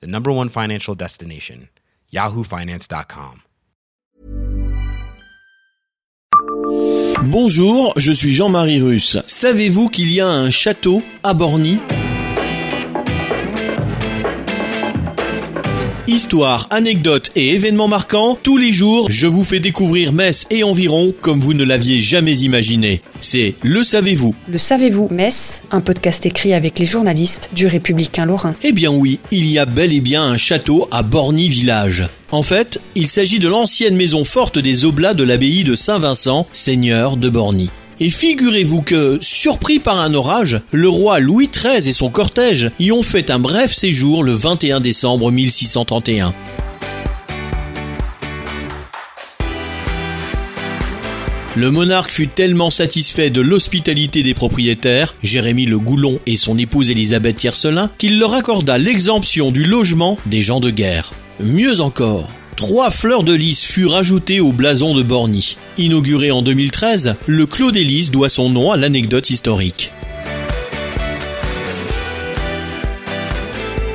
the number one financial destination, yahoofinance.com. Bonjour, je suis Jean-Marie Russe. Savez-vous qu'il y a un château à Borny? Histoire, anecdotes et événements marquants, tous les jours, je vous fais découvrir Metz et environ comme vous ne l'aviez jamais imaginé. C'est Le Savez-vous Le savez-vous, Metz, un podcast écrit avec les journalistes du Républicain Lorrain. Eh bien oui, il y a bel et bien un château à Borny Village. En fait, il s'agit de l'ancienne maison forte des Oblats de l'abbaye de Saint-Vincent, seigneur de Borny. Et figurez-vous que, surpris par un orage, le roi Louis XIII et son cortège y ont fait un bref séjour le 21 décembre 1631. Le monarque fut tellement satisfait de l'hospitalité des propriétaires, Jérémy le Goulon et son épouse Élisabeth Tiercelin, qu'il leur accorda l'exemption du logement des gens de guerre. Mieux encore, Trois fleurs de lys furent ajoutées au blason de Borny. Inauguré en 2013, le Clos des Lys doit son nom à l'anecdote historique.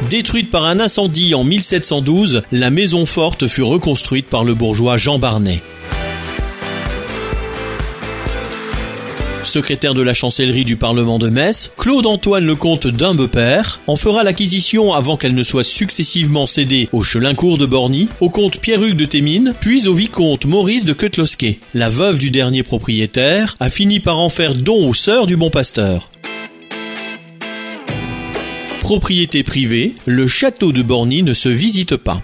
Détruite par un incendie en 1712, la maison forte fut reconstruite par le bourgeois Jean Barnet. Secrétaire de la chancellerie du Parlement de Metz, Claude-Antoine Lecomte d'Imbepère en fera l'acquisition avant qu'elle ne soit successivement cédée au Chelincourt de Borny, au comte Pierre-Hugues de Thémines, puis au vicomte Maurice de Quetlosquet. La veuve du dernier propriétaire a fini par en faire don aux sœurs du bon pasteur. Propriété privée, le château de Borny ne se visite pas.